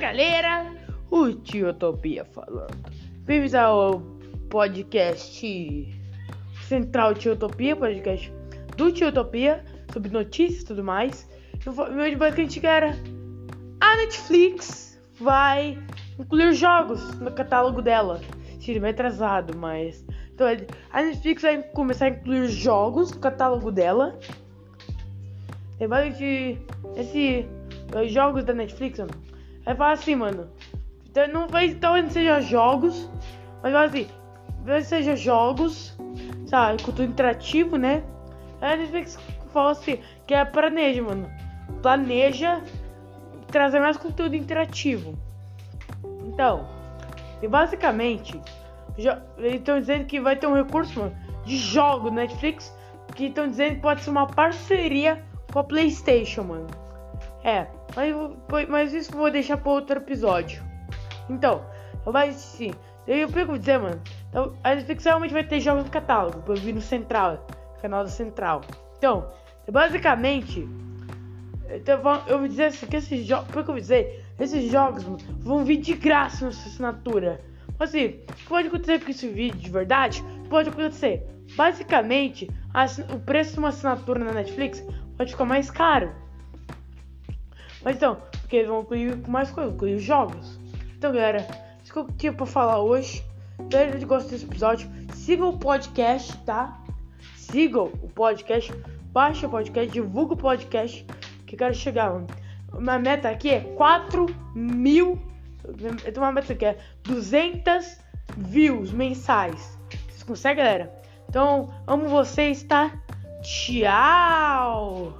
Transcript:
galera, o Tiotopia falando. Bem-vindos ao podcast Central Tiotopia, podcast do Tiotopia, sobre notícias e tudo mais. Meu basicamente era a Netflix vai incluir jogos no catálogo dela. Sim, vai atrasado, mas. Então, a Netflix vai começar a incluir jogos no catálogo dela. É basicamente esse os jogos da Netflix, mano. Vai falar assim, mano. Então não vai, talvez não seja jogos, mas vai assim, talvez seja jogos, sabe, conteúdo interativo, né? A Netflix fala assim, que é planeja, mano. Planeja trazer mais conteúdo interativo. Então, e basicamente, estão dizendo que vai ter um recurso mano, de jogo Netflix, que estão dizendo que pode ser uma parceria com a PlayStation, mano. É, mas, mas isso eu vou deixar para outro episódio. Então, vai sim. Eu vou dizer, mano. Então, a Netflix realmente vai ter jogos no catálogo. Eu vir no Central, canal da Central. Então, basicamente. Então, eu vou dizer assim, que esses jogos. Por que eu dizer? Esses jogos mano, vão vir de graça na sua assinatura. Assim, pode acontecer com esse vídeo de verdade? Pode acontecer. Basicamente, o preço de uma assinatura na Netflix pode ficar mais caro. Mas então, porque eles vão incluir mais coisas, incluir jogos. Então, galera, isso que eu tinha pra falar hoje. Espero que gostem desse episódio. Sigam o podcast, tá? Sigam o podcast. Baixa o podcast, divulga o podcast. Que eu quero chegar. Minha meta aqui é 4 mil. Eu tenho uma meta aqui, é 200 views mensais. Vocês conseguem, galera? Então, amo vocês, tá? Tchau!